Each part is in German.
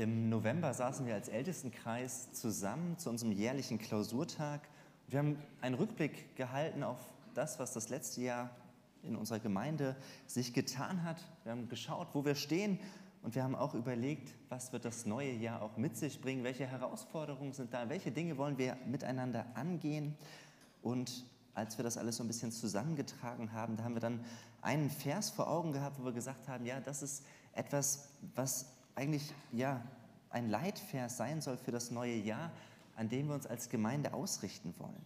Im November saßen wir als Ältestenkreis zusammen zu unserem jährlichen Klausurtag. Wir haben einen Rückblick gehalten auf das, was das letzte Jahr in unserer Gemeinde sich getan hat. Wir haben geschaut, wo wir stehen und wir haben auch überlegt, was wird das neue Jahr auch mit sich bringen, welche Herausforderungen sind da, welche Dinge wollen wir miteinander angehen. Und als wir das alles so ein bisschen zusammengetragen haben, da haben wir dann einen Vers vor Augen gehabt, wo wir gesagt haben, ja, das ist etwas, was eigentlich ja ein Leitvers sein soll für das neue Jahr, an dem wir uns als Gemeinde ausrichten wollen.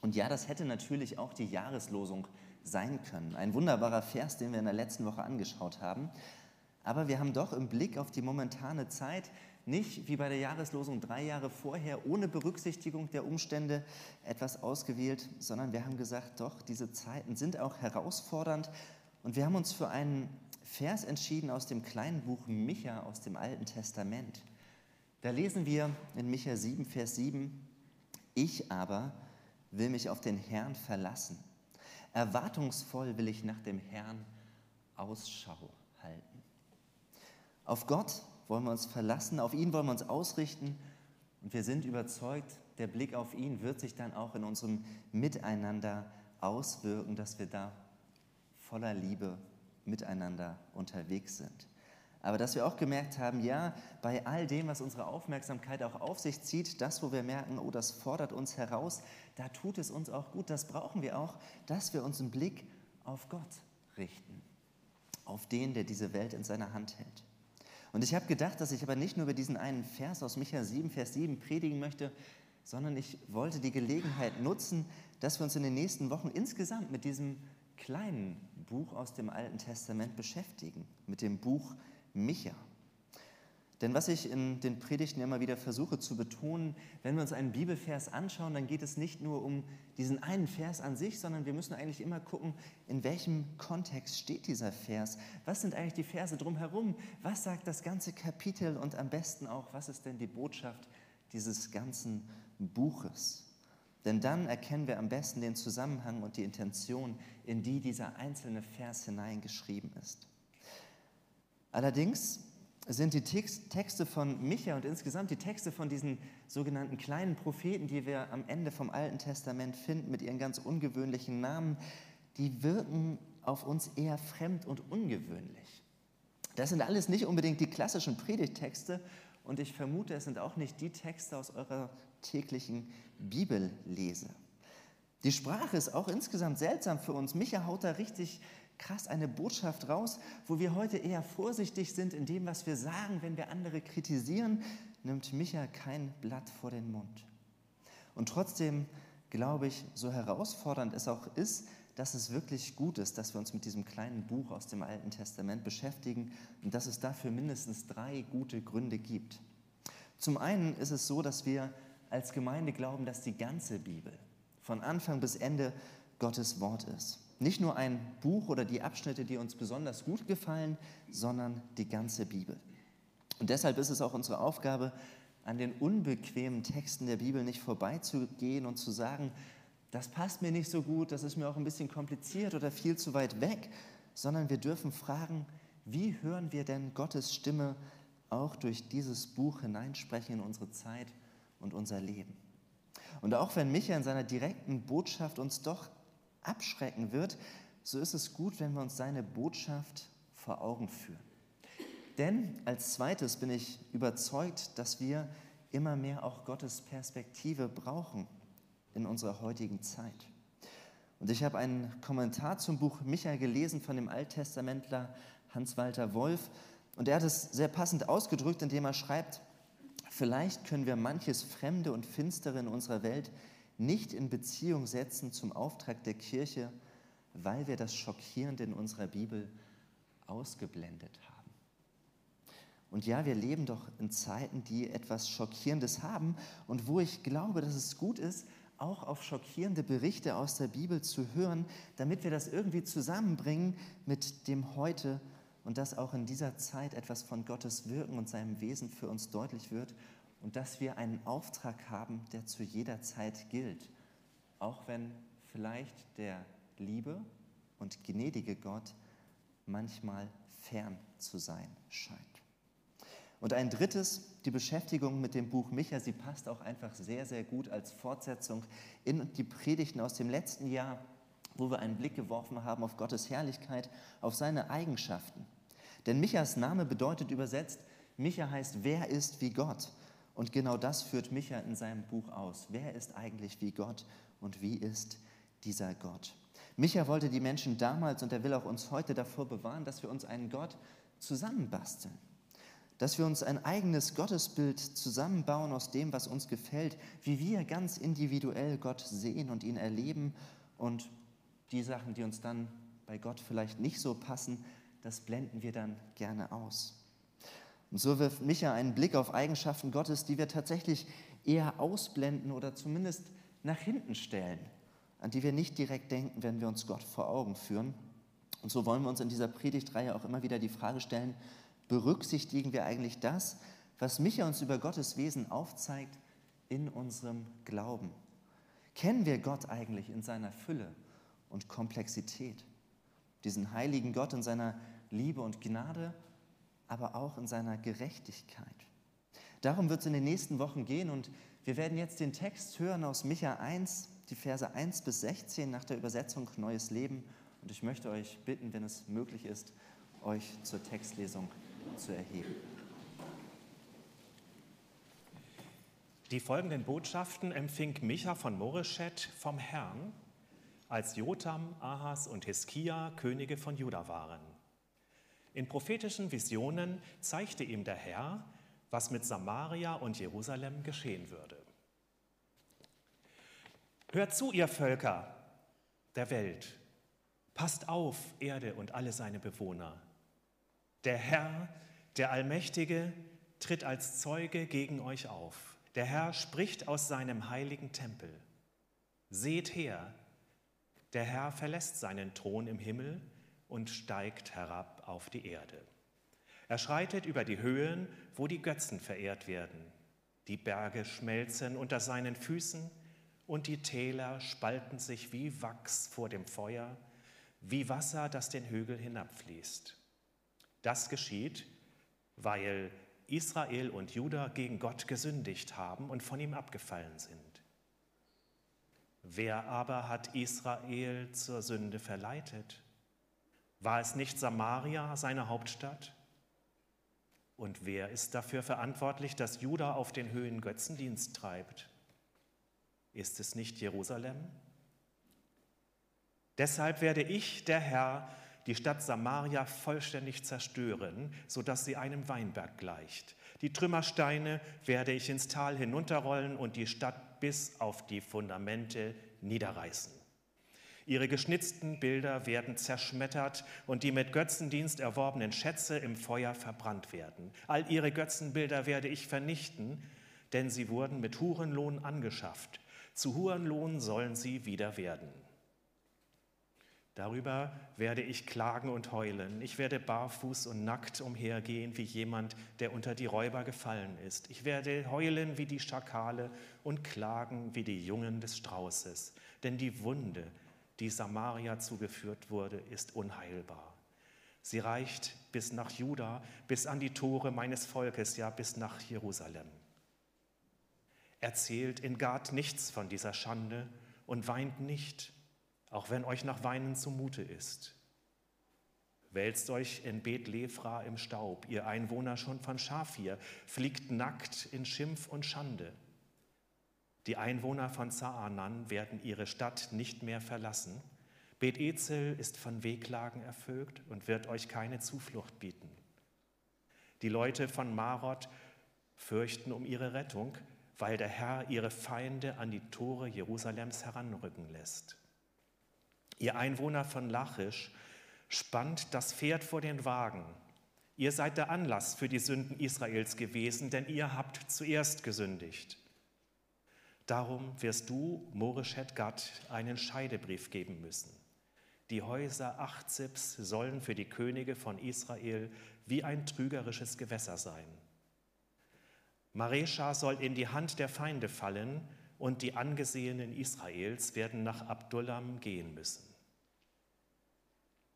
Und ja, das hätte natürlich auch die Jahreslosung sein können. Ein wunderbarer Vers, den wir in der letzten Woche angeschaut haben. Aber wir haben doch im Blick auf die momentane Zeit nicht wie bei der Jahreslosung drei Jahre vorher ohne Berücksichtigung der Umstände etwas ausgewählt, sondern wir haben gesagt, doch, diese Zeiten sind auch herausfordernd und wir haben uns für einen Vers entschieden aus dem kleinen Buch Micha aus dem Alten Testament. Da lesen wir in Micha 7, Vers 7, ich aber will mich auf den Herrn verlassen. Erwartungsvoll will ich nach dem Herrn Ausschau halten. Auf Gott wollen wir uns verlassen, auf ihn wollen wir uns ausrichten und wir sind überzeugt, der Blick auf ihn wird sich dann auch in unserem Miteinander auswirken, dass wir da voller Liebe miteinander unterwegs sind. Aber dass wir auch gemerkt haben, ja, bei all dem, was unsere Aufmerksamkeit auch auf sich zieht, das, wo wir merken, oh, das fordert uns heraus, da tut es uns auch gut, das brauchen wir auch, dass wir unseren Blick auf Gott richten, auf den, der diese Welt in seiner Hand hält. Und ich habe gedacht, dass ich aber nicht nur über diesen einen Vers aus Micha 7, Vers 7 predigen möchte, sondern ich wollte die Gelegenheit nutzen, dass wir uns in den nächsten Wochen insgesamt mit diesem kleinen Buch aus dem Alten Testament beschäftigen, mit dem Buch Micha. Denn was ich in den Predigten immer wieder versuche zu betonen, wenn wir uns einen Bibelvers anschauen, dann geht es nicht nur um diesen einen Vers an sich, sondern wir müssen eigentlich immer gucken, in welchem Kontext steht dieser Vers. Was sind eigentlich die Verse drumherum? Was sagt das ganze Kapitel und am besten auch, was ist denn die Botschaft dieses ganzen Buches? Denn dann erkennen wir am besten den Zusammenhang und die Intention, in die dieser einzelne Vers hineingeschrieben ist. Allerdings sind die Texte von Micha und insgesamt die Texte von diesen sogenannten kleinen Propheten, die wir am Ende vom Alten Testament finden, mit ihren ganz ungewöhnlichen Namen, die wirken auf uns eher fremd und ungewöhnlich. Das sind alles nicht unbedingt die klassischen Predigtexte und ich vermute, es sind auch nicht die Texte aus eurer täglichen Bibellese. Die Sprache ist auch insgesamt seltsam für uns. Micha haut da richtig krass eine Botschaft raus, wo wir heute eher vorsichtig sind in dem, was wir sagen, wenn wir andere kritisieren, nimmt Micha kein Blatt vor den Mund. Und trotzdem glaube ich, so herausfordernd es auch ist, dass es wirklich gut ist, dass wir uns mit diesem kleinen Buch aus dem Alten Testament beschäftigen und dass es dafür mindestens drei gute Gründe gibt. Zum einen ist es so, dass wir als Gemeinde glauben, dass die ganze Bibel von Anfang bis Ende Gottes Wort ist. Nicht nur ein Buch oder die Abschnitte, die uns besonders gut gefallen, sondern die ganze Bibel. Und deshalb ist es auch unsere Aufgabe, an den unbequemen Texten der Bibel nicht vorbeizugehen und zu sagen, das passt mir nicht so gut, das ist mir auch ein bisschen kompliziert oder viel zu weit weg, sondern wir dürfen fragen, wie hören wir denn Gottes Stimme auch durch dieses Buch hineinsprechen in unsere Zeit und unser Leben. Und auch wenn Micha in seiner direkten Botschaft uns doch abschrecken wird, so ist es gut, wenn wir uns seine Botschaft vor Augen führen. Denn als zweites bin ich überzeugt, dass wir immer mehr auch Gottes Perspektive brauchen in unserer heutigen Zeit. Und ich habe einen Kommentar zum Buch Micha gelesen von dem Alttestamentler Hans-Walter Wolf. Und er hat es sehr passend ausgedrückt, indem er schreibt, Vielleicht können wir manches Fremde und Finstere in unserer Welt nicht in Beziehung setzen zum Auftrag der Kirche, weil wir das Schockierende in unserer Bibel ausgeblendet haben. Und ja, wir leben doch in Zeiten, die etwas Schockierendes haben und wo ich glaube, dass es gut ist, auch auf schockierende Berichte aus der Bibel zu hören, damit wir das irgendwie zusammenbringen mit dem Heute und dass auch in dieser Zeit etwas von Gottes Wirken und seinem Wesen für uns deutlich wird und dass wir einen Auftrag haben, der zu jeder Zeit gilt, auch wenn vielleicht der liebe und gnädige Gott manchmal fern zu sein scheint. Und ein drittes, die Beschäftigung mit dem Buch Micha, sie passt auch einfach sehr, sehr gut als Fortsetzung in die Predigten aus dem letzten Jahr, wo wir einen Blick geworfen haben auf Gottes Herrlichkeit, auf seine Eigenschaften. Denn Michas Name bedeutet übersetzt, Micha heißt, wer ist wie Gott? Und genau das führt Micha in seinem Buch aus. Wer ist eigentlich wie Gott und wie ist dieser Gott? Micha wollte die Menschen damals und er will auch uns heute davor bewahren, dass wir uns einen Gott zusammenbasteln dass wir uns ein eigenes Gottesbild zusammenbauen aus dem, was uns gefällt, wie wir ganz individuell Gott sehen und ihn erleben und die Sachen, die uns dann bei Gott vielleicht nicht so passen, das blenden wir dann gerne aus. Und so wirft Micha einen Blick auf Eigenschaften Gottes, die wir tatsächlich eher ausblenden oder zumindest nach hinten stellen, an die wir nicht direkt denken, wenn wir uns Gott vor Augen führen. Und so wollen wir uns in dieser Predigtreihe auch immer wieder die Frage stellen, berücksichtigen wir eigentlich das, was Micha uns über Gottes Wesen aufzeigt, in unserem Glauben? Kennen wir Gott eigentlich in seiner Fülle und Komplexität? Diesen heiligen Gott in seiner Liebe und Gnade, aber auch in seiner Gerechtigkeit. Darum wird es in den nächsten Wochen gehen und wir werden jetzt den Text hören aus Micha 1, die Verse 1 bis 16 nach der Übersetzung Neues Leben. Und ich möchte euch bitten, wenn es möglich ist, euch zur Textlesung zu erheben. Die folgenden Botschaften empfing Micha von Moreschet vom Herrn, als Jotam, Ahas und Hiskia Könige von Juda waren. In prophetischen Visionen zeigte ihm der Herr, was mit Samaria und Jerusalem geschehen würde. Hört zu, ihr Völker der Welt, passt auf, Erde und alle seine Bewohner. Der Herr, der Allmächtige, tritt als Zeuge gegen euch auf. Der Herr spricht aus seinem heiligen Tempel. Seht her, der Herr verlässt seinen Thron im Himmel und steigt herab auf die Erde. Er schreitet über die Höhen, wo die Götzen verehrt werden. Die Berge schmelzen unter seinen Füßen und die Täler spalten sich wie Wachs vor dem Feuer, wie Wasser, das den Hügel hinabfließt. Das geschieht, weil Israel und Juda gegen Gott gesündigt haben und von ihm abgefallen sind. Wer aber hat Israel zur Sünde verleitet? War es nicht Samaria, seine Hauptstadt? Und wer ist dafür verantwortlich, dass Juda auf den Höhen Götzendienst treibt? Ist es nicht Jerusalem? Deshalb werde ich, der Herr, die Stadt Samaria vollständig zerstören, sodass sie einem Weinberg gleicht. Die Trümmersteine werde ich ins Tal hinunterrollen und die Stadt bis auf die Fundamente niederreißen. Ihre geschnitzten Bilder werden zerschmettert und die mit Götzendienst erworbenen Schätze im Feuer verbrannt werden. All ihre Götzenbilder werde ich vernichten, denn sie wurden mit Hurenlohn angeschafft. Zu Hurenlohn sollen sie wieder werden. Darüber werde ich klagen und heulen. Ich werde barfuß und nackt umhergehen wie jemand, der unter die Räuber gefallen ist. Ich werde heulen wie die Schakale und klagen wie die Jungen des Straußes. Denn die Wunde, die Samaria zugeführt wurde, ist unheilbar. Sie reicht bis nach Juda, bis an die Tore meines Volkes, ja bis nach Jerusalem. Erzählt in Gad nichts von dieser Schande und weint nicht auch wenn euch nach Weinen zumute ist. Wälzt euch in Bethlefra im Staub, ihr Einwohner schon von Schafir, fliegt nackt in Schimpf und Schande. Die Einwohner von Zaanan werden ihre Stadt nicht mehr verlassen. Bet Ezel ist von Wehklagen erfüllt und wird euch keine Zuflucht bieten. Die Leute von Marot fürchten um ihre Rettung, weil der Herr ihre Feinde an die Tore Jerusalems heranrücken lässt. Ihr Einwohner von Lachisch, spannt das Pferd vor den Wagen. Ihr seid der Anlass für die Sünden Israels gewesen, denn ihr habt zuerst gesündigt. Darum wirst du, Moreshet Gad, einen Scheidebrief geben müssen. Die Häuser Achzips sollen für die Könige von Israel wie ein trügerisches Gewässer sein. Maresha soll in die Hand der Feinde fallen und die Angesehenen Israels werden nach Abdullam gehen müssen.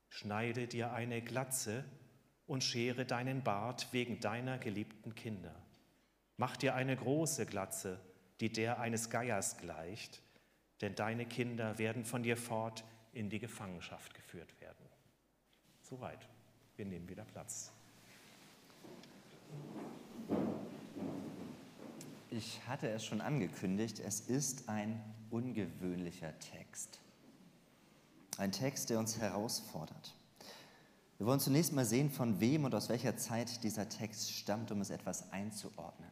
Schneide dir eine Glatze und schere deinen Bart wegen deiner geliebten Kinder. Mach dir eine große Glatze, die der eines Geiers gleicht, denn deine Kinder werden von dir fort in die Gefangenschaft geführt werden. Soweit. Wir nehmen wieder Platz. Ich hatte es schon angekündigt, es ist ein ungewöhnlicher Text. Ein Text, der uns herausfordert. Wir wollen zunächst mal sehen, von wem und aus welcher Zeit dieser Text stammt, um es etwas einzuordnen.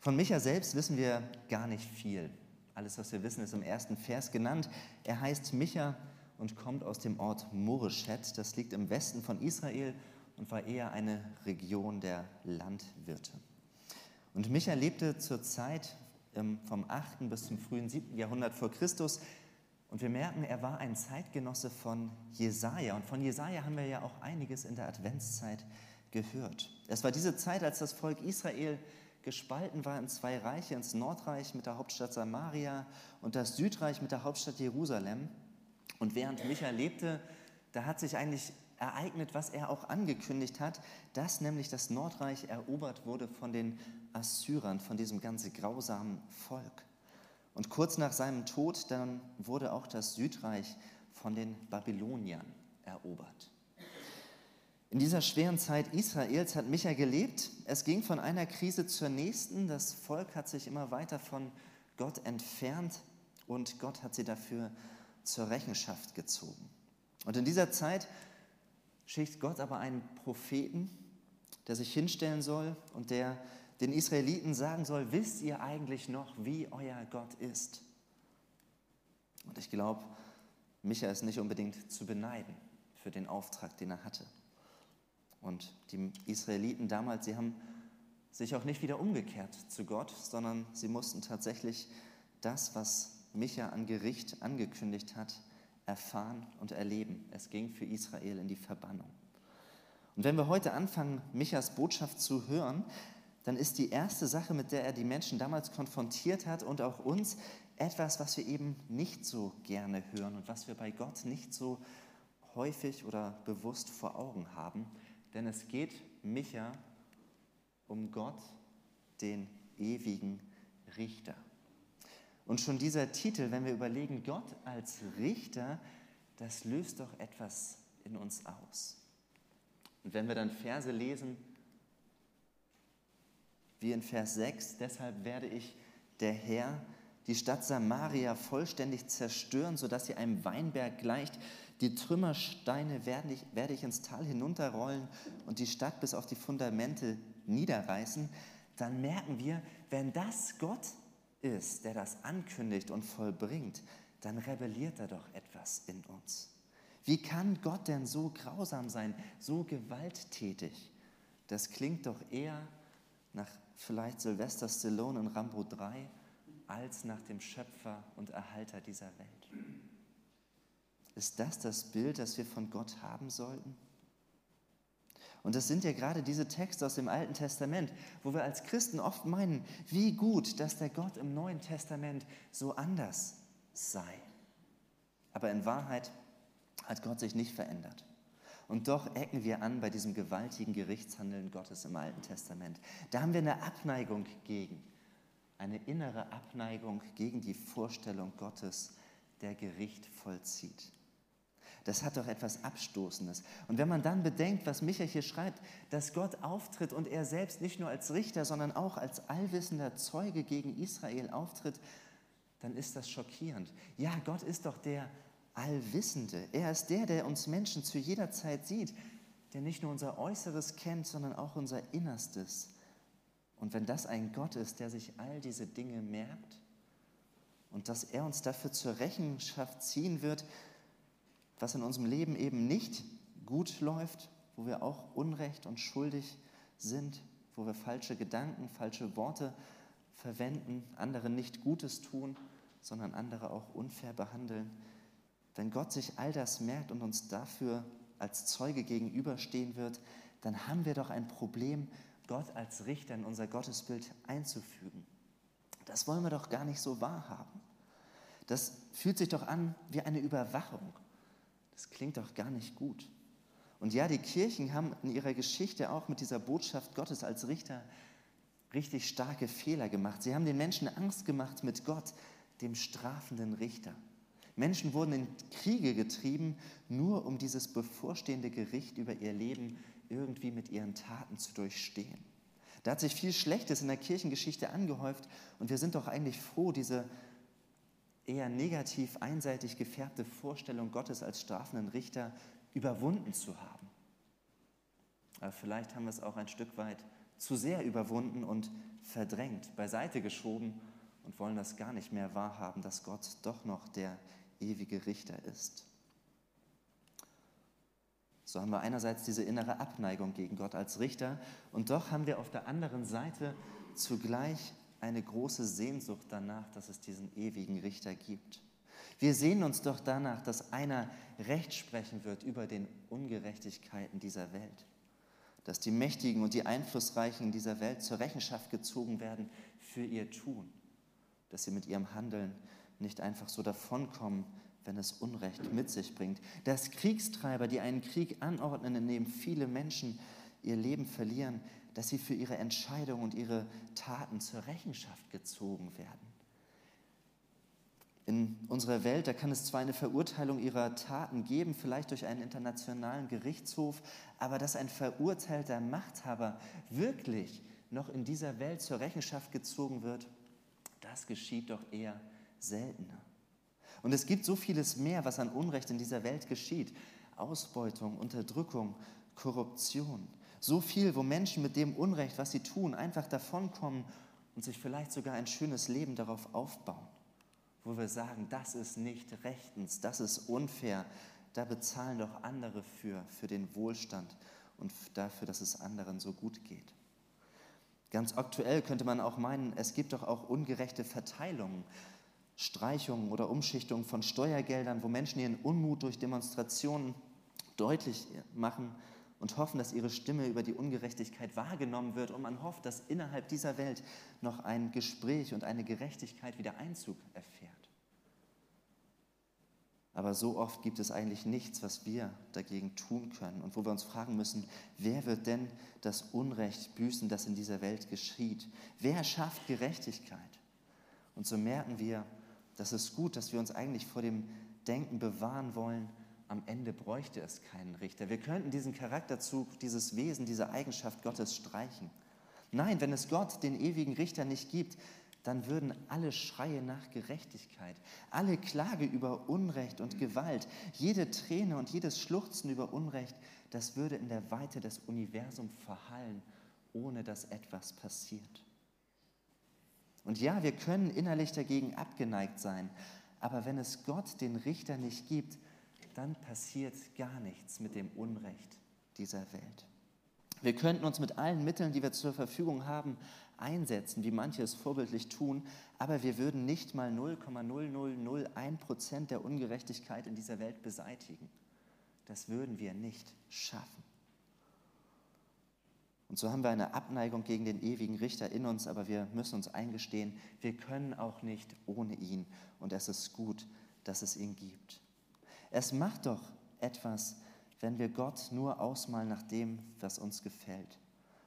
Von Micha selbst wissen wir gar nicht viel. Alles, was wir wissen, ist im ersten Vers genannt. Er heißt Micha und kommt aus dem Ort Moreshet. Das liegt im Westen von Israel und war eher eine Region der Landwirte. Und Micha lebte zur Zeit vom 8. bis zum frühen 7. Jahrhundert vor Christus. Und wir merken, er war ein Zeitgenosse von Jesaja. Und von Jesaja haben wir ja auch einiges in der Adventszeit gehört. Es war diese Zeit, als das Volk Israel gespalten war in zwei Reiche, ins Nordreich mit der Hauptstadt Samaria und das Südreich mit der Hauptstadt Jerusalem. Und während Micha lebte, da hat sich eigentlich ereignet, was er auch angekündigt hat, dass nämlich das Nordreich erobert wurde von den Assyrern, von diesem ganz grausamen Volk. Und kurz nach seinem Tod dann wurde auch das Südreich von den Babyloniern erobert. In dieser schweren Zeit Israels hat Micha gelebt. Es ging von einer Krise zur nächsten. Das Volk hat sich immer weiter von Gott entfernt und Gott hat sie dafür zur Rechenschaft gezogen. Und in dieser Zeit schickt Gott aber einen Propheten, der sich hinstellen soll und der den Israeliten sagen soll, wisst ihr eigentlich noch, wie euer Gott ist? Und ich glaube, Micha ist nicht unbedingt zu beneiden für den Auftrag, den er hatte. Und die Israeliten damals, sie haben sich auch nicht wieder umgekehrt zu Gott, sondern sie mussten tatsächlich das, was Micha an Gericht angekündigt hat, erfahren und erleben. Es ging für Israel in die Verbannung. Und wenn wir heute anfangen, Michas Botschaft zu hören, dann ist die erste Sache, mit der er die Menschen damals konfrontiert hat und auch uns, etwas, was wir eben nicht so gerne hören und was wir bei Gott nicht so häufig oder bewusst vor Augen haben. Denn es geht Micha um Gott, den ewigen Richter. Und schon dieser Titel, wenn wir überlegen, Gott als Richter, das löst doch etwas in uns aus. Und wenn wir dann Verse lesen, wie in Vers 6, deshalb werde ich, der Herr, die Stadt Samaria vollständig zerstören, sodass sie einem Weinberg gleicht. Die Trümmersteine werde ich, werde ich ins Tal hinunterrollen und die Stadt bis auf die Fundamente niederreißen. Dann merken wir, wenn das Gott ist, der das ankündigt und vollbringt, dann rebelliert er doch etwas in uns. Wie kann Gott denn so grausam sein, so gewalttätig? Das klingt doch eher nach vielleicht Sylvester Stallone in Rambo 3 als nach dem Schöpfer und Erhalter dieser Welt. Ist das das Bild, das wir von Gott haben sollten? Und das sind ja gerade diese Texte aus dem Alten Testament, wo wir als Christen oft meinen, wie gut, dass der Gott im Neuen Testament so anders sei. Aber in Wahrheit hat Gott sich nicht verändert. Und doch ecken wir an bei diesem gewaltigen Gerichtshandeln Gottes im Alten Testament. Da haben wir eine Abneigung gegen, eine innere Abneigung gegen die Vorstellung Gottes, der Gericht vollzieht. Das hat doch etwas Abstoßendes. Und wenn man dann bedenkt, was Micha hier schreibt, dass Gott auftritt und er selbst nicht nur als Richter, sondern auch als allwissender Zeuge gegen Israel auftritt, dann ist das schockierend. Ja, Gott ist doch der, Allwissende. Er ist der, der uns Menschen zu jeder Zeit sieht, der nicht nur unser Äußeres kennt, sondern auch unser Innerstes. Und wenn das ein Gott ist, der sich all diese Dinge merkt und dass er uns dafür zur Rechenschaft ziehen wird, was in unserem Leben eben nicht gut läuft, wo wir auch unrecht und schuldig sind, wo wir falsche Gedanken, falsche Worte verwenden, anderen nicht Gutes tun, sondern andere auch unfair behandeln, wenn Gott sich all das merkt und uns dafür als Zeuge gegenüberstehen wird, dann haben wir doch ein Problem, Gott als Richter in unser Gottesbild einzufügen. Das wollen wir doch gar nicht so wahrhaben. Das fühlt sich doch an wie eine Überwachung. Das klingt doch gar nicht gut. Und ja, die Kirchen haben in ihrer Geschichte auch mit dieser Botschaft Gottes als Richter richtig starke Fehler gemacht. Sie haben den Menschen Angst gemacht mit Gott, dem strafenden Richter. Menschen wurden in Kriege getrieben, nur um dieses bevorstehende Gericht über ihr Leben irgendwie mit ihren Taten zu durchstehen. Da hat sich viel Schlechtes in der Kirchengeschichte angehäuft und wir sind doch eigentlich froh, diese eher negativ, einseitig gefärbte Vorstellung Gottes als strafenden Richter überwunden zu haben. Aber vielleicht haben wir es auch ein Stück weit zu sehr überwunden und verdrängt, beiseite geschoben und wollen das gar nicht mehr wahrhaben, dass Gott doch noch der ewige Richter ist. So haben wir einerseits diese innere Abneigung gegen Gott als Richter und doch haben wir auf der anderen Seite zugleich eine große Sehnsucht danach, dass es diesen ewigen Richter gibt. Wir sehen uns doch danach, dass einer Recht sprechen wird über den Ungerechtigkeiten dieser Welt, dass die Mächtigen und die Einflussreichen dieser Welt zur Rechenschaft gezogen werden für ihr Tun, dass sie mit ihrem Handeln nicht einfach so davonkommen, wenn es Unrecht mit sich bringt. Dass Kriegstreiber, die einen Krieg anordnen, in dem viele Menschen ihr Leben verlieren, dass sie für ihre Entscheidungen und ihre Taten zur Rechenschaft gezogen werden. In unserer Welt, da kann es zwar eine Verurteilung ihrer Taten geben, vielleicht durch einen internationalen Gerichtshof, aber dass ein verurteilter Machthaber wirklich noch in dieser Welt zur Rechenschaft gezogen wird, das geschieht doch eher seltener. Und es gibt so vieles mehr, was an Unrecht in dieser Welt geschieht. Ausbeutung, Unterdrückung, Korruption. So viel, wo Menschen mit dem Unrecht, was sie tun, einfach davonkommen und sich vielleicht sogar ein schönes Leben darauf aufbauen. Wo wir sagen, das ist nicht rechtens, das ist unfair. Da bezahlen doch andere für, für den Wohlstand und dafür, dass es anderen so gut geht. Ganz aktuell könnte man auch meinen, es gibt doch auch ungerechte Verteilungen. Streichungen oder Umschichtungen von Steuergeldern, wo Menschen ihren Unmut durch Demonstrationen deutlich machen und hoffen, dass ihre Stimme über die Ungerechtigkeit wahrgenommen wird und man hofft, dass innerhalb dieser Welt noch ein Gespräch und eine Gerechtigkeit wieder Einzug erfährt. Aber so oft gibt es eigentlich nichts, was wir dagegen tun können und wo wir uns fragen müssen, wer wird denn das Unrecht büßen, das in dieser Welt geschieht? Wer schafft Gerechtigkeit? Und so merken wir, das ist gut, dass wir uns eigentlich vor dem Denken bewahren wollen, am Ende bräuchte es keinen Richter. Wir könnten diesen Charakterzug, dieses Wesen, diese Eigenschaft Gottes streichen. Nein, wenn es Gott, den ewigen Richter, nicht gibt, dann würden alle Schreie nach Gerechtigkeit, alle Klage über Unrecht und Gewalt, jede Träne und jedes Schluchzen über Unrecht, das würde in der Weite des Universums verhallen, ohne dass etwas passiert. Und ja, wir können innerlich dagegen abgeneigt sein, aber wenn es Gott, den Richter, nicht gibt, dann passiert gar nichts mit dem Unrecht dieser Welt. Wir könnten uns mit allen Mitteln, die wir zur Verfügung haben, einsetzen, wie manche es vorbildlich tun, aber wir würden nicht mal 0,0001 Prozent der Ungerechtigkeit in dieser Welt beseitigen. Das würden wir nicht schaffen. Und so haben wir eine Abneigung gegen den ewigen Richter in uns, aber wir müssen uns eingestehen, wir können auch nicht ohne ihn. Und es ist gut, dass es ihn gibt. Es macht doch etwas, wenn wir Gott nur ausmalen nach dem, was uns gefällt.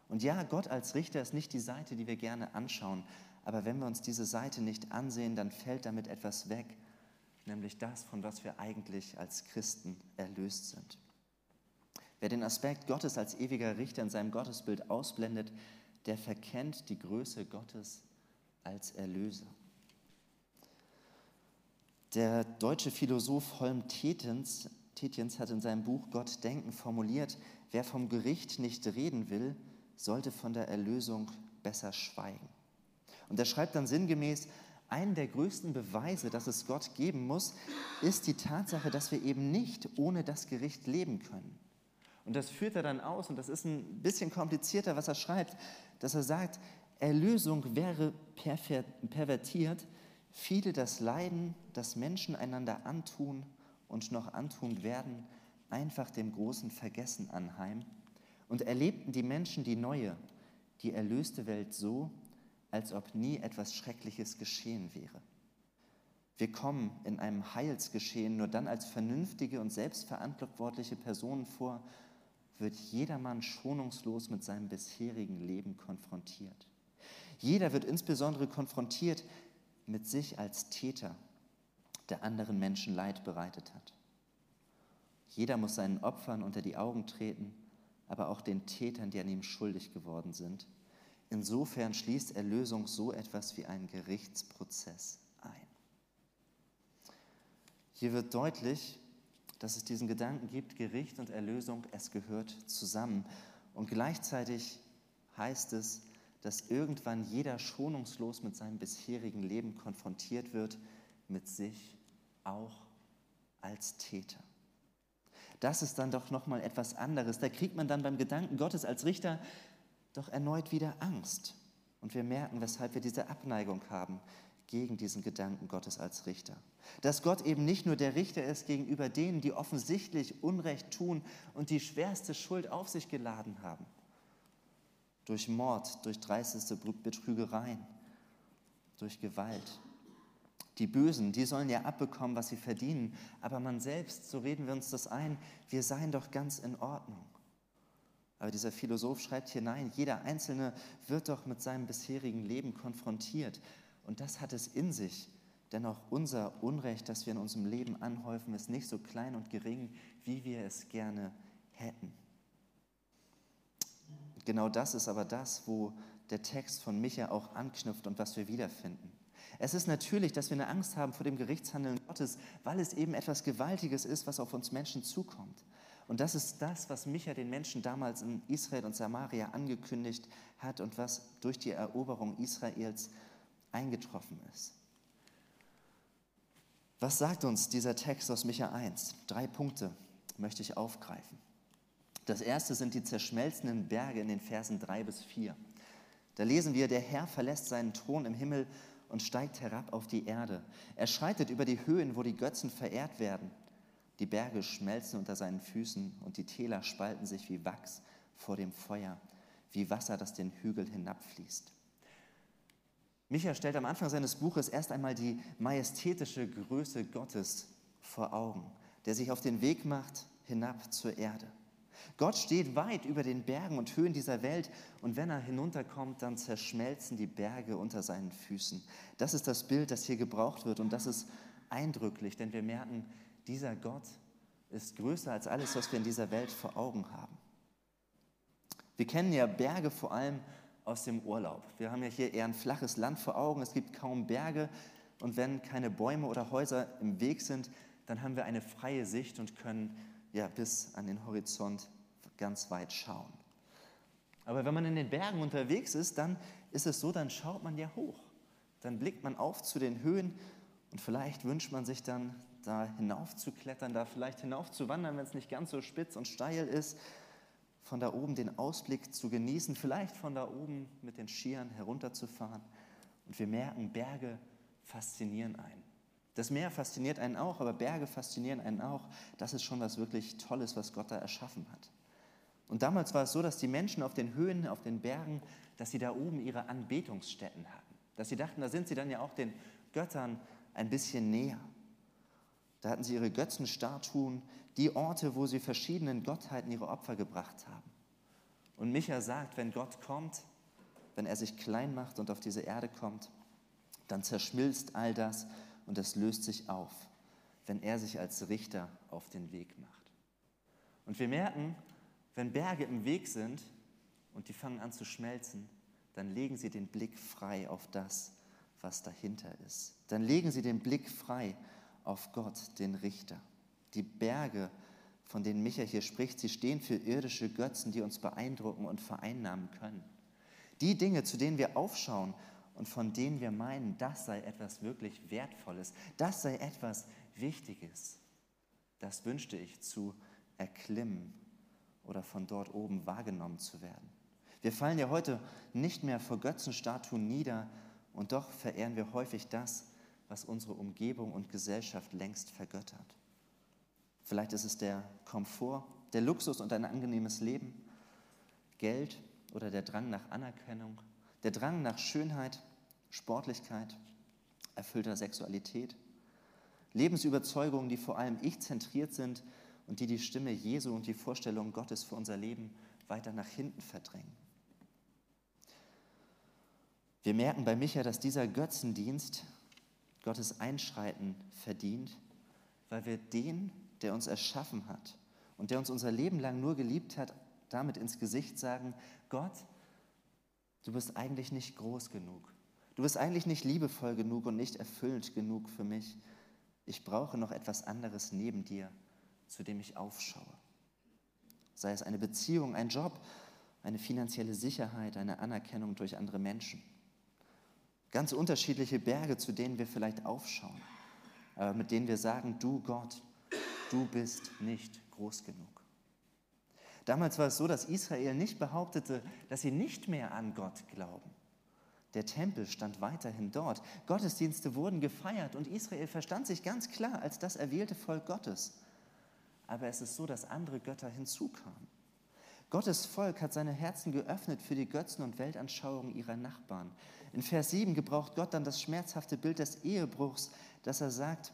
Und ja, Gott als Richter ist nicht die Seite, die wir gerne anschauen, aber wenn wir uns diese Seite nicht ansehen, dann fällt damit etwas weg, nämlich das, von was wir eigentlich als Christen erlöst sind. Wer den Aspekt Gottes als ewiger Richter in seinem Gottesbild ausblendet, der verkennt die Größe Gottes als Erlöser. Der deutsche Philosoph Holm Tetens, Tetjens hat in seinem Buch Gott denken formuliert, wer vom Gericht nicht reden will, sollte von der Erlösung besser schweigen. Und er schreibt dann sinngemäß, einen der größten Beweise, dass es Gott geben muss, ist die Tatsache, dass wir eben nicht ohne das Gericht leben können. Und das führt er dann aus, und das ist ein bisschen komplizierter, was er schreibt, dass er sagt, Erlösung wäre pervertiert, viele das Leiden, das Menschen einander antun und noch antun werden, einfach dem großen Vergessen anheim und erlebten die Menschen die neue, die erlöste Welt so, als ob nie etwas Schreckliches geschehen wäre. Wir kommen in einem Heilsgeschehen nur dann als vernünftige und selbstverantwortliche Personen vor, wird jedermann schonungslos mit seinem bisherigen Leben konfrontiert. Jeder wird insbesondere konfrontiert mit sich als Täter, der anderen Menschen Leid bereitet hat. Jeder muss seinen Opfern unter die Augen treten, aber auch den Tätern, die an ihm schuldig geworden sind. Insofern schließt Erlösung so etwas wie einen Gerichtsprozess ein. Hier wird deutlich, dass es diesen Gedanken gibt, Gericht und Erlösung, es gehört zusammen. Und gleichzeitig heißt es, dass irgendwann jeder schonungslos mit seinem bisherigen Leben konfrontiert wird, mit sich auch als Täter. Das ist dann doch noch mal etwas anderes. Da kriegt man dann beim Gedanken Gottes als Richter doch erneut wieder Angst. Und wir merken, weshalb wir diese Abneigung haben gegen diesen Gedanken Gottes als Richter. Dass Gott eben nicht nur der Richter ist gegenüber denen, die offensichtlich Unrecht tun und die schwerste Schuld auf sich geladen haben, durch Mord, durch dreisteste Betrügereien, durch Gewalt. Die Bösen, die sollen ja abbekommen, was sie verdienen, aber man selbst, so reden wir uns das ein, wir seien doch ganz in Ordnung. Aber dieser Philosoph schreibt hier, nein, jeder Einzelne wird doch mit seinem bisherigen Leben konfrontiert. Und das hat es in sich. Dennoch unser Unrecht, das wir in unserem Leben anhäufen, ist nicht so klein und gering, wie wir es gerne hätten. Genau das ist aber das, wo der Text von Micha auch anknüpft und was wir wiederfinden. Es ist natürlich, dass wir eine Angst haben vor dem Gerichtshandeln Gottes, weil es eben etwas Gewaltiges ist, was auf uns Menschen zukommt. Und das ist das, was Micha den Menschen damals in Israel und Samaria angekündigt hat und was durch die Eroberung Israels eingetroffen ist. Was sagt uns dieser Text aus Micha 1? Drei Punkte möchte ich aufgreifen. Das erste sind die zerschmelzenden Berge in den Versen 3 bis 4. Da lesen wir, der Herr verlässt seinen Thron im Himmel und steigt herab auf die Erde. Er schreitet über die Höhen, wo die Götzen verehrt werden. Die Berge schmelzen unter seinen Füßen und die Täler spalten sich wie Wachs vor dem Feuer, wie Wasser, das den Hügel hinabfließt. Micha stellt am Anfang seines Buches erst einmal die majestätische Größe Gottes vor Augen, der sich auf den Weg macht hinab zur Erde. Gott steht weit über den Bergen und Höhen dieser Welt und wenn er hinunterkommt, dann zerschmelzen die Berge unter seinen Füßen. Das ist das Bild, das hier gebraucht wird und das ist eindrücklich, denn wir merken, dieser Gott ist größer als alles, was wir in dieser Welt vor Augen haben. Wir kennen ja Berge vor allem aus dem Urlaub. Wir haben ja hier eher ein flaches Land vor Augen, es gibt kaum Berge und wenn keine Bäume oder Häuser im Weg sind, dann haben wir eine freie Sicht und können ja bis an den Horizont ganz weit schauen. Aber wenn man in den Bergen unterwegs ist, dann ist es so, dann schaut man ja hoch. Dann blickt man auf zu den Höhen und vielleicht wünscht man sich dann, da hinauf zu klettern, da vielleicht hinauf zu wandern, wenn es nicht ganz so spitz und steil ist von da oben den Ausblick zu genießen, vielleicht von da oben mit den Skiern herunterzufahren. Und wir merken, Berge faszinieren einen. Das Meer fasziniert einen auch, aber Berge faszinieren einen auch. Das ist schon was wirklich Tolles, was Gott da erschaffen hat. Und damals war es so, dass die Menschen auf den Höhen, auf den Bergen, dass sie da oben ihre Anbetungsstätten hatten. Dass sie dachten, da sind sie dann ja auch den Göttern ein bisschen näher. Da hatten sie ihre Götzenstatuen, die Orte, wo sie verschiedenen Gottheiten ihre Opfer gebracht haben. Und Micha sagt, wenn Gott kommt, wenn er sich klein macht und auf diese Erde kommt, dann zerschmilzt all das und es löst sich auf, wenn er sich als Richter auf den Weg macht. Und wir merken, wenn Berge im Weg sind und die fangen an zu schmelzen, dann legen sie den Blick frei auf das, was dahinter ist. Dann legen sie den Blick frei auf Gott, den Richter. Die Berge, von denen Micha hier spricht, sie stehen für irdische Götzen, die uns beeindrucken und vereinnahmen können. Die Dinge, zu denen wir aufschauen und von denen wir meinen, das sei etwas wirklich Wertvolles, das sei etwas Wichtiges, das wünschte ich zu erklimmen oder von dort oben wahrgenommen zu werden. Wir fallen ja heute nicht mehr vor Götzenstatuen nieder und doch verehren wir häufig das, was unsere Umgebung und Gesellschaft längst vergöttert. Vielleicht ist es der Komfort, der Luxus und ein angenehmes Leben, Geld oder der Drang nach Anerkennung, der Drang nach Schönheit, Sportlichkeit, erfüllter Sexualität, Lebensüberzeugungen, die vor allem ich zentriert sind und die die Stimme Jesu und die Vorstellung Gottes für unser Leben weiter nach hinten verdrängen. Wir merken bei Micha, dass dieser Götzendienst Gottes Einschreiten verdient, weil wir den, der uns erschaffen hat und der uns unser Leben lang nur geliebt hat, damit ins Gesicht sagen, Gott, du bist eigentlich nicht groß genug. Du bist eigentlich nicht liebevoll genug und nicht erfüllend genug für mich. Ich brauche noch etwas anderes neben dir, zu dem ich aufschaue. Sei es eine Beziehung, ein Job, eine finanzielle Sicherheit, eine Anerkennung durch andere Menschen. Ganz unterschiedliche Berge, zu denen wir vielleicht aufschauen, aber mit denen wir sagen, du Gott, du bist nicht groß genug. Damals war es so, dass Israel nicht behauptete, dass sie nicht mehr an Gott glauben. Der Tempel stand weiterhin dort. Gottesdienste wurden gefeiert und Israel verstand sich ganz klar als das erwählte Volk Gottes. Aber es ist so, dass andere Götter hinzukamen. Gottes Volk hat seine Herzen geöffnet für die Götzen und Weltanschauungen ihrer Nachbarn. In Vers 7 gebraucht Gott dann das schmerzhafte Bild des Ehebruchs, dass er sagt,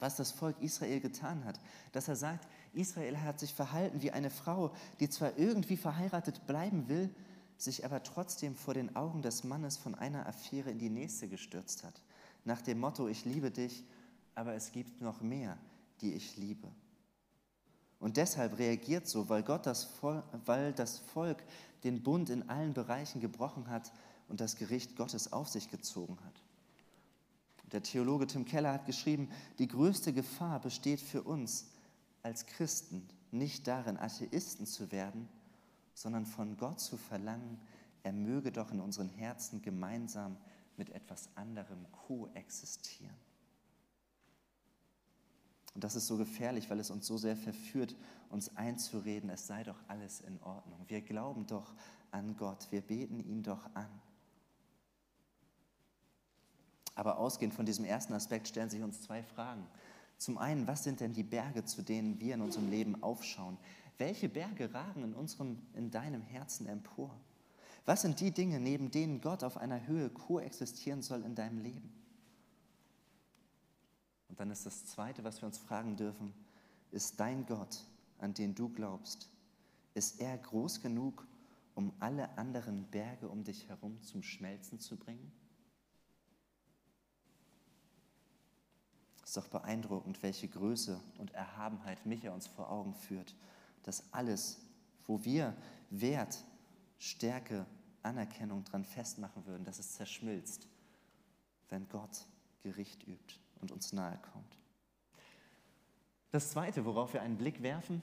was das Volk Israel getan hat. Dass er sagt, Israel hat sich verhalten wie eine Frau, die zwar irgendwie verheiratet bleiben will, sich aber trotzdem vor den Augen des Mannes von einer Affäre in die nächste gestürzt hat. Nach dem Motto, ich liebe dich, aber es gibt noch mehr, die ich liebe. Und deshalb reagiert so, weil, Gott das Volk, weil das Volk den Bund in allen Bereichen gebrochen hat und das Gericht Gottes auf sich gezogen hat. Der Theologe Tim Keller hat geschrieben, die größte Gefahr besteht für uns als Christen nicht darin, Atheisten zu werden, sondern von Gott zu verlangen, er möge doch in unseren Herzen gemeinsam mit etwas anderem koexistieren. Und das ist so gefährlich, weil es uns so sehr verführt, uns einzureden, es sei doch alles in Ordnung. Wir glauben doch an Gott, wir beten ihn doch an. Aber ausgehend von diesem ersten Aspekt stellen sich uns zwei Fragen. Zum einen, was sind denn die Berge, zu denen wir in unserem Leben aufschauen? Welche Berge ragen in, unserem, in deinem Herzen empor? Was sind die Dinge, neben denen Gott auf einer Höhe koexistieren soll in deinem Leben? Und dann ist das Zweite, was wir uns fragen dürfen, ist dein Gott, an den du glaubst, ist er groß genug, um alle anderen Berge um dich herum zum Schmelzen zu bringen? Ist doch beeindruckend, welche Größe und Erhabenheit Micha uns vor Augen führt, dass alles, wo wir Wert, Stärke, Anerkennung dran festmachen würden, dass es zerschmilzt, wenn Gott Gericht übt und uns nahe kommt. Das Zweite, worauf wir einen Blick werfen,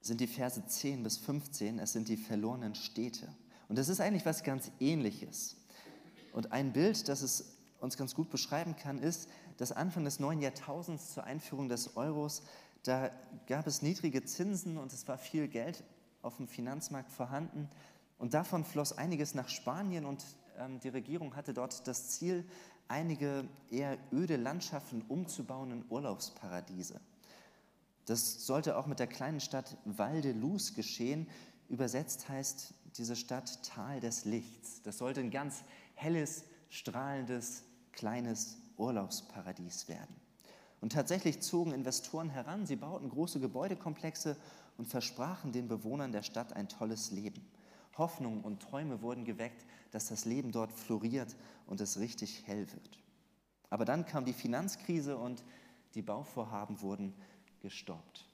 sind die Verse 10 bis 15. Es sind die verlorenen Städte. Und das ist eigentlich was ganz Ähnliches. Und ein Bild, das es uns ganz gut beschreiben kann, ist, dass Anfang des neuen Jahrtausends zur Einführung des Euros, da gab es niedrige Zinsen und es war viel Geld auf dem Finanzmarkt vorhanden. Und davon floss einiges nach Spanien und ähm, die Regierung hatte dort das Ziel, einige eher öde Landschaften umzubauen in Urlaubsparadiese. Das sollte auch mit der kleinen Stadt Valdeluz geschehen. Übersetzt heißt diese Stadt Tal des Lichts. Das sollte ein ganz helles, strahlendes, kleines Urlaubsparadies werden. Und tatsächlich zogen Investoren heran, sie bauten große Gebäudekomplexe und versprachen den Bewohnern der Stadt ein tolles Leben. Hoffnungen und Träume wurden geweckt, dass das Leben dort floriert und es richtig hell wird. Aber dann kam die Finanzkrise und die Bauvorhaben wurden gestoppt.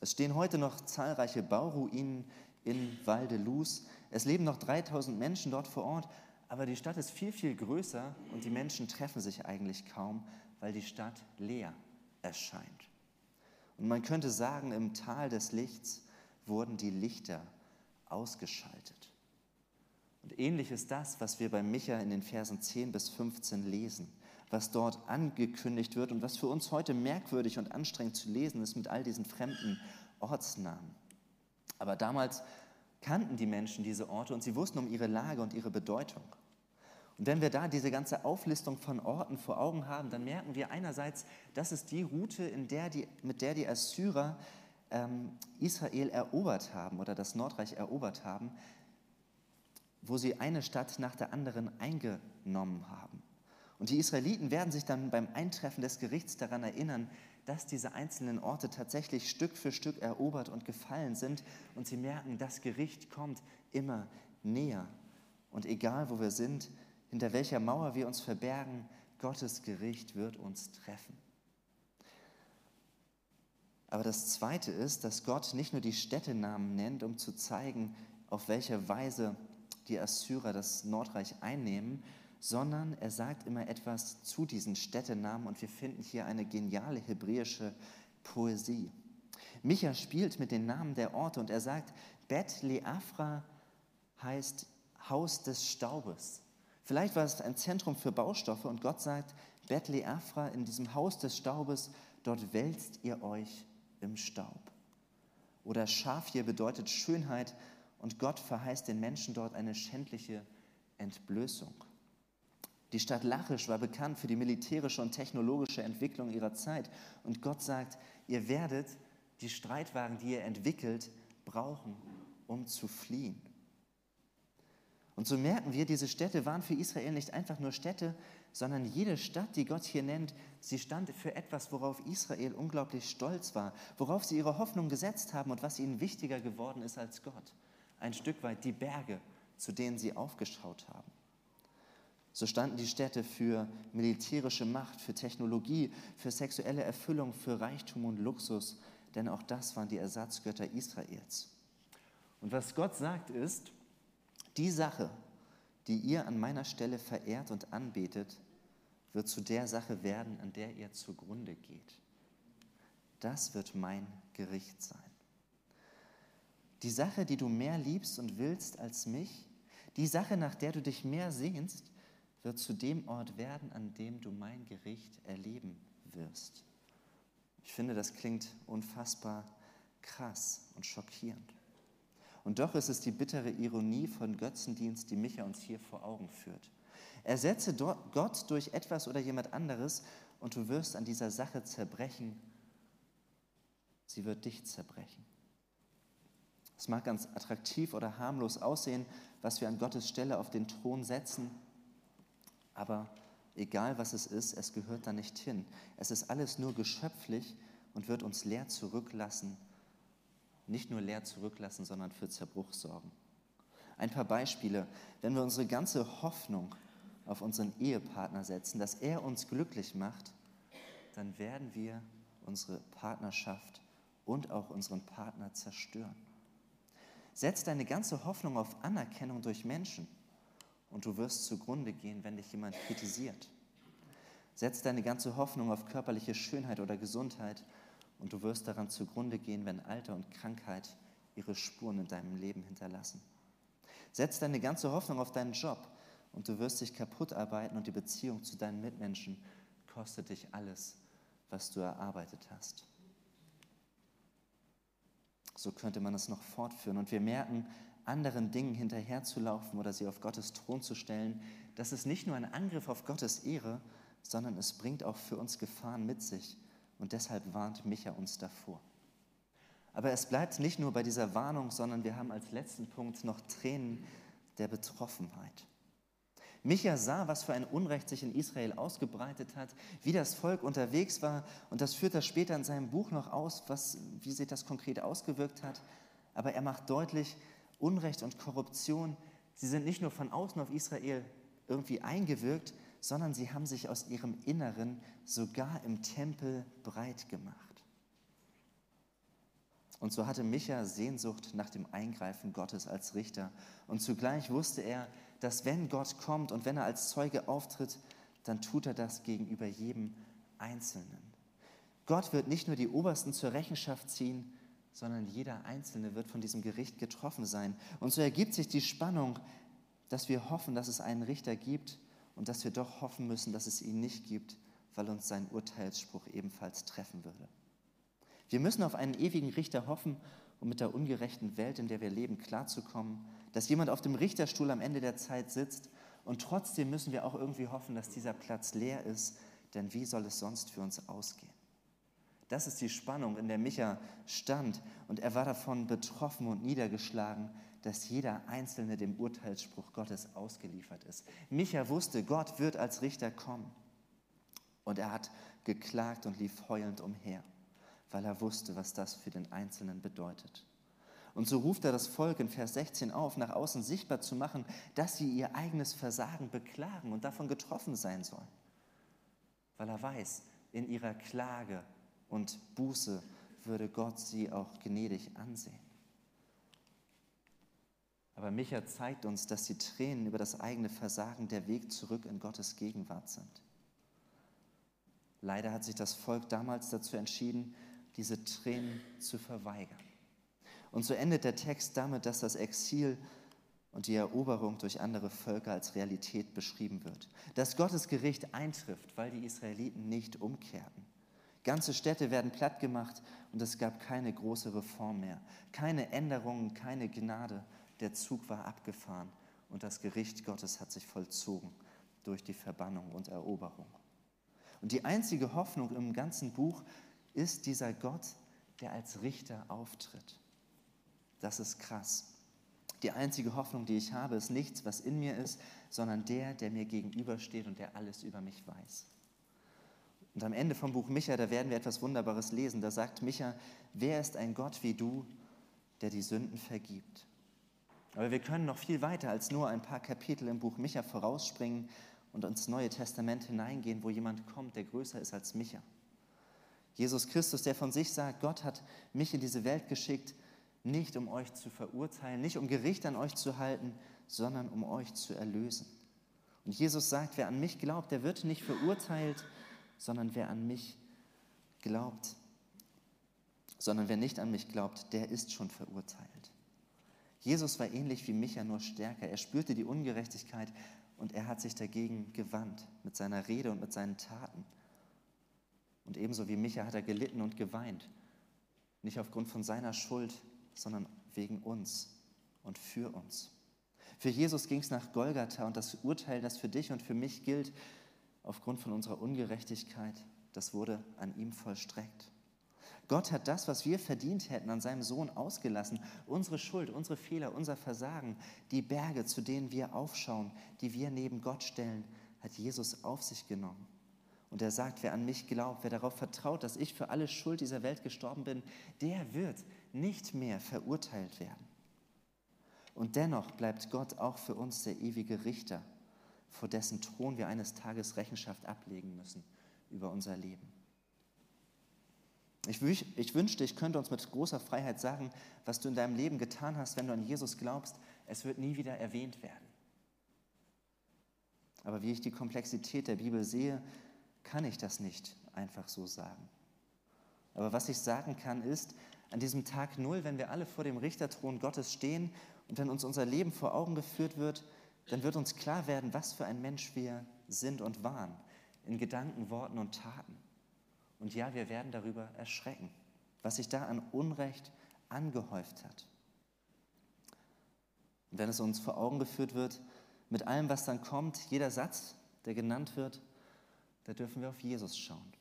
Es stehen heute noch zahlreiche Bauruinen in Val de Luz. Es leben noch 3000 Menschen dort vor Ort, aber die Stadt ist viel, viel größer und die Menschen treffen sich eigentlich kaum, weil die Stadt leer erscheint. Und man könnte sagen, im Tal des Lichts wurden die Lichter ausgeschaltet. Und ähnlich ist das, was wir bei Micha in den Versen 10 bis 15 lesen, was dort angekündigt wird und was für uns heute merkwürdig und anstrengend zu lesen ist mit all diesen fremden Ortsnamen. Aber damals kannten die Menschen diese Orte und sie wussten um ihre Lage und ihre Bedeutung. Und wenn wir da diese ganze Auflistung von Orten vor Augen haben, dann merken wir einerseits, das ist die Route, der die, mit der die Assyrer ähm, Israel erobert haben oder das Nordreich erobert haben, wo sie eine Stadt nach der anderen eingenommen haben. Und die Israeliten werden sich dann beim Eintreffen des Gerichts daran erinnern, dass diese einzelnen Orte tatsächlich Stück für Stück erobert und gefallen sind und sie merken, das Gericht kommt immer näher. Und egal wo wir sind, hinter welcher Mauer wir uns verbergen, Gottes Gericht wird uns treffen. Aber das Zweite ist, dass Gott nicht nur die Städtenamen nennt, um zu zeigen, auf welche Weise die Assyrer das Nordreich einnehmen, sondern er sagt immer etwas zu diesen Städtenamen und wir finden hier eine geniale hebräische Poesie. Micha spielt mit den Namen der Orte und er sagt, Bet Leafra heißt Haus des Staubes. Vielleicht war es ein Zentrum für Baustoffe und Gott sagt, Bet Leafra, in diesem Haus des Staubes, dort wälzt ihr euch im Staub. Oder Schaf hier bedeutet Schönheit und Gott verheißt den Menschen dort eine schändliche Entblößung. Die Stadt Lachisch war bekannt für die militärische und technologische Entwicklung ihrer Zeit. Und Gott sagt, ihr werdet die Streitwagen, die ihr entwickelt, brauchen, um zu fliehen. Und so merken wir, diese Städte waren für Israel nicht einfach nur Städte, sondern jede Stadt, die Gott hier nennt, sie stand für etwas, worauf Israel unglaublich stolz war, worauf sie ihre Hoffnung gesetzt haben und was ihnen wichtiger geworden ist als Gott. Ein Stück weit die Berge, zu denen sie aufgeschaut haben. So standen die Städte für militärische Macht, für Technologie, für sexuelle Erfüllung, für Reichtum und Luxus, denn auch das waren die Ersatzgötter Israels. Und was Gott sagt ist, die Sache, die ihr an meiner Stelle verehrt und anbetet, wird zu der Sache werden, an der ihr zugrunde geht. Das wird mein Gericht sein. Die Sache, die du mehr liebst und willst als mich, die Sache, nach der du dich mehr sehnst, wird zu dem Ort werden, an dem du mein Gericht erleben wirst. Ich finde, das klingt unfassbar krass und schockierend. Und doch ist es die bittere Ironie von Götzendienst, die Micha uns hier vor Augen führt. Ersetze Gott durch etwas oder jemand anderes und du wirst an dieser Sache zerbrechen. Sie wird dich zerbrechen. Es mag ganz attraktiv oder harmlos aussehen, was wir an Gottes Stelle auf den Thron setzen, aber egal was es ist, es gehört da nicht hin. Es ist alles nur geschöpflich und wird uns leer zurücklassen. Nicht nur leer zurücklassen, sondern für Zerbruch sorgen. Ein paar Beispiele. Wenn wir unsere ganze Hoffnung auf unseren Ehepartner setzen, dass er uns glücklich macht, dann werden wir unsere Partnerschaft und auch unseren Partner zerstören. Setz deine ganze Hoffnung auf Anerkennung durch Menschen und du wirst zugrunde gehen, wenn dich jemand kritisiert. Setz deine ganze Hoffnung auf körperliche Schönheit oder Gesundheit und du wirst daran zugrunde gehen, wenn Alter und Krankheit ihre Spuren in deinem Leben hinterlassen. Setz deine ganze Hoffnung auf deinen Job und du wirst dich kaputt arbeiten und die Beziehung zu deinen Mitmenschen kostet dich alles, was du erarbeitet hast. So könnte man es noch fortführen. Und wir merken, anderen Dingen hinterherzulaufen oder sie auf Gottes Thron zu stellen, das ist nicht nur ein Angriff auf Gottes Ehre, sondern es bringt auch für uns Gefahren mit sich. Und deshalb warnt Micha uns davor. Aber es bleibt nicht nur bei dieser Warnung, sondern wir haben als letzten Punkt noch Tränen der Betroffenheit. Micha sah, was für ein Unrecht sich in Israel ausgebreitet hat, wie das Volk unterwegs war, und das führt er später in seinem Buch noch aus, was, wie sich das konkret ausgewirkt hat. Aber er macht deutlich, Unrecht und Korruption, sie sind nicht nur von außen auf Israel irgendwie eingewirkt, sondern sie haben sich aus ihrem Inneren sogar im Tempel breit gemacht. Und so hatte Micha Sehnsucht nach dem Eingreifen Gottes als Richter. Und zugleich wusste er, dass wenn Gott kommt und wenn er als Zeuge auftritt, dann tut er das gegenüber jedem Einzelnen. Gott wird nicht nur die Obersten zur Rechenschaft ziehen, sondern jeder Einzelne wird von diesem Gericht getroffen sein. Und so ergibt sich die Spannung, dass wir hoffen, dass es einen Richter gibt und dass wir doch hoffen müssen, dass es ihn nicht gibt, weil uns sein Urteilsspruch ebenfalls treffen würde. Wir müssen auf einen ewigen Richter hoffen, um mit der ungerechten Welt, in der wir leben, klarzukommen, dass jemand auf dem Richterstuhl am Ende der Zeit sitzt und trotzdem müssen wir auch irgendwie hoffen, dass dieser Platz leer ist, denn wie soll es sonst für uns ausgehen? Das ist die Spannung, in der Micha stand. Und er war davon betroffen und niedergeschlagen, dass jeder Einzelne dem Urteilsspruch Gottes ausgeliefert ist. Micha wusste, Gott wird als Richter kommen. Und er hat geklagt und lief heulend umher, weil er wusste, was das für den Einzelnen bedeutet. Und so ruft er das Volk in Vers 16 auf, nach außen sichtbar zu machen, dass sie ihr eigenes Versagen beklagen und davon getroffen sein sollen. Weil er weiß, in ihrer Klage und Buße würde Gott sie auch gnädig ansehen. Aber Micha zeigt uns, dass die Tränen über das eigene Versagen der Weg zurück in Gottes Gegenwart sind. Leider hat sich das Volk damals dazu entschieden, diese Tränen zu verweigern. Und so endet der Text damit, dass das Exil und die Eroberung durch andere Völker als Realität beschrieben wird. Dass Gottes Gericht eintrifft, weil die Israeliten nicht umkehrten. Ganze Städte werden plattgemacht und es gab keine große Reform mehr, keine Änderungen, keine Gnade, der Zug war abgefahren und das Gericht Gottes hat sich vollzogen durch die Verbannung und Eroberung. Und die einzige Hoffnung im ganzen Buch ist dieser Gott, der als Richter auftritt. Das ist krass. Die einzige Hoffnung, die ich habe, ist nichts, was in mir ist, sondern der, der mir gegenübersteht und der alles über mich weiß. Und am Ende vom Buch Micha, da werden wir etwas Wunderbares lesen. Da sagt Micha, wer ist ein Gott wie du, der die Sünden vergibt aber wir können noch viel weiter als nur ein paar Kapitel im Buch Micha vorausspringen und ins Neue Testament hineingehen, wo jemand kommt, der größer ist als Micha. Jesus Christus, der von sich sagt, Gott hat mich in diese Welt geschickt, nicht um euch zu verurteilen, nicht um Gericht an euch zu halten, sondern um euch zu erlösen. Und Jesus sagt, wer an mich glaubt, der wird nicht verurteilt, sondern wer an mich glaubt, sondern wer nicht an mich glaubt, der ist schon verurteilt. Jesus war ähnlich wie Micha, nur stärker. Er spürte die Ungerechtigkeit und er hat sich dagegen gewandt mit seiner Rede und mit seinen Taten. Und ebenso wie Micha hat er gelitten und geweint. Nicht aufgrund von seiner Schuld, sondern wegen uns und für uns. Für Jesus ging es nach Golgatha und das Urteil, das für dich und für mich gilt, aufgrund von unserer Ungerechtigkeit, das wurde an ihm vollstreckt. Gott hat das, was wir verdient hätten, an seinem Sohn ausgelassen. Unsere Schuld, unsere Fehler, unser Versagen, die Berge, zu denen wir aufschauen, die wir neben Gott stellen, hat Jesus auf sich genommen. Und er sagt, wer an mich glaubt, wer darauf vertraut, dass ich für alle Schuld dieser Welt gestorben bin, der wird nicht mehr verurteilt werden. Und dennoch bleibt Gott auch für uns der ewige Richter, vor dessen Thron wir eines Tages Rechenschaft ablegen müssen über unser Leben. Ich, ich wünschte, ich könnte uns mit großer Freiheit sagen, was du in deinem Leben getan hast, wenn du an Jesus glaubst, es wird nie wieder erwähnt werden. Aber wie ich die Komplexität der Bibel sehe, kann ich das nicht einfach so sagen. Aber was ich sagen kann, ist, an diesem Tag Null, wenn wir alle vor dem Richterthron Gottes stehen und wenn uns unser Leben vor Augen geführt wird, dann wird uns klar werden, was für ein Mensch wir sind und waren, in Gedanken, Worten und Taten. Und ja, wir werden darüber erschrecken, was sich da an Unrecht angehäuft hat. Und wenn es uns vor Augen geführt wird, mit allem, was dann kommt, jeder Satz, der genannt wird, da dürfen wir auf Jesus schauen.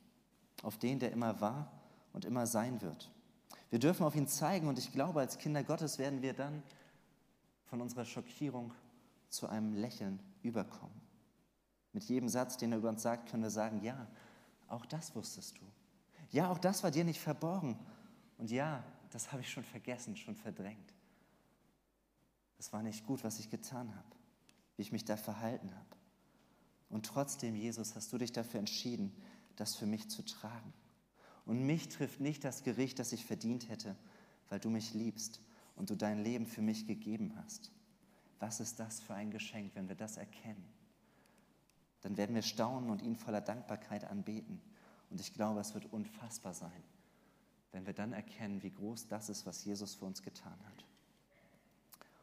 Auf den, der immer war und immer sein wird. Wir dürfen auf ihn zeigen und ich glaube, als Kinder Gottes werden wir dann von unserer Schockierung zu einem Lächeln überkommen. Mit jedem Satz, den er über uns sagt, können wir sagen, ja, auch das wusstest du. Ja, auch das war dir nicht verborgen. Und ja, das habe ich schon vergessen, schon verdrängt. Das war nicht gut, was ich getan habe, wie ich mich da verhalten habe. Und trotzdem, Jesus, hast du dich dafür entschieden, das für mich zu tragen. Und mich trifft nicht das Gericht, das ich verdient hätte, weil du mich liebst und du dein Leben für mich gegeben hast. Was ist das für ein Geschenk, wenn wir das erkennen? Dann werden wir staunen und ihn voller Dankbarkeit anbeten. Und ich glaube, es wird unfassbar sein, wenn wir dann erkennen, wie groß das ist, was Jesus für uns getan hat.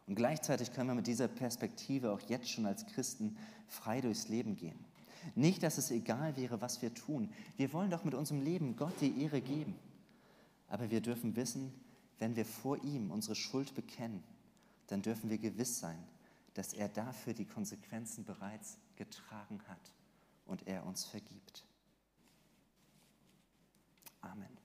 Und gleichzeitig können wir mit dieser Perspektive auch jetzt schon als Christen frei durchs Leben gehen. Nicht, dass es egal wäre, was wir tun. Wir wollen doch mit unserem Leben Gott die Ehre geben. Aber wir dürfen wissen, wenn wir vor ihm unsere Schuld bekennen, dann dürfen wir gewiss sein, dass er dafür die Konsequenzen bereits getragen hat und er uns vergibt. Amen.